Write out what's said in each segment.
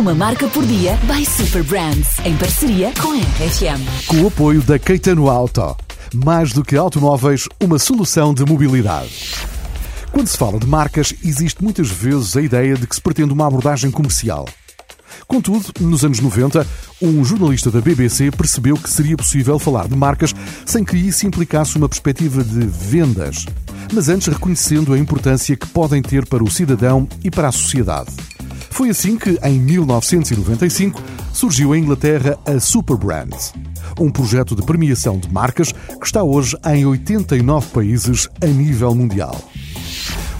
Uma marca por dia by Super Brands, em parceria com a RFM. Com o apoio da Caetano Auto. Mais do que automóveis, uma solução de mobilidade. Quando se fala de marcas, existe muitas vezes a ideia de que se pretende uma abordagem comercial. Contudo, nos anos 90, um jornalista da BBC percebeu que seria possível falar de marcas sem que isso implicasse uma perspectiva de vendas, mas antes reconhecendo a importância que podem ter para o cidadão e para a sociedade. Foi assim que, em 1995, surgiu em Inglaterra a Superbrand, um projeto de premiação de marcas que está hoje em 89 países a nível mundial.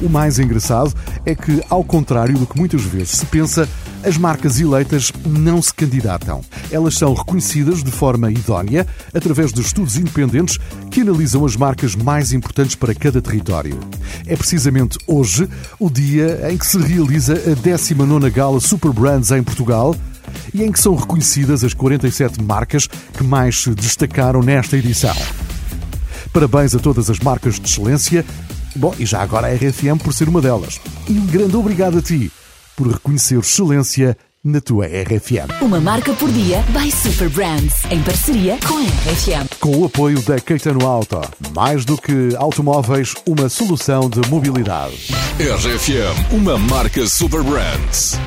O mais engraçado é que, ao contrário do que muitas vezes se pensa, as marcas eleitas não se candidatam. Elas são reconhecidas de forma idónea através de estudos independentes que analisam as marcas mais importantes para cada território. É precisamente hoje o dia em que se realiza a 19 Gala Super Brands em Portugal e em que são reconhecidas as 47 marcas que mais se destacaram nesta edição. Parabéns a todas as marcas de excelência. Bom, e já agora a RFM por ser uma delas. E um grande obrigado a ti por reconhecer excelência na tua RFM. Uma marca por dia by Super Brands, em parceria com a RFM. Com o apoio da Caetano Auto. Mais do que automóveis, uma solução de mobilidade. RFM, uma marca Super Brands.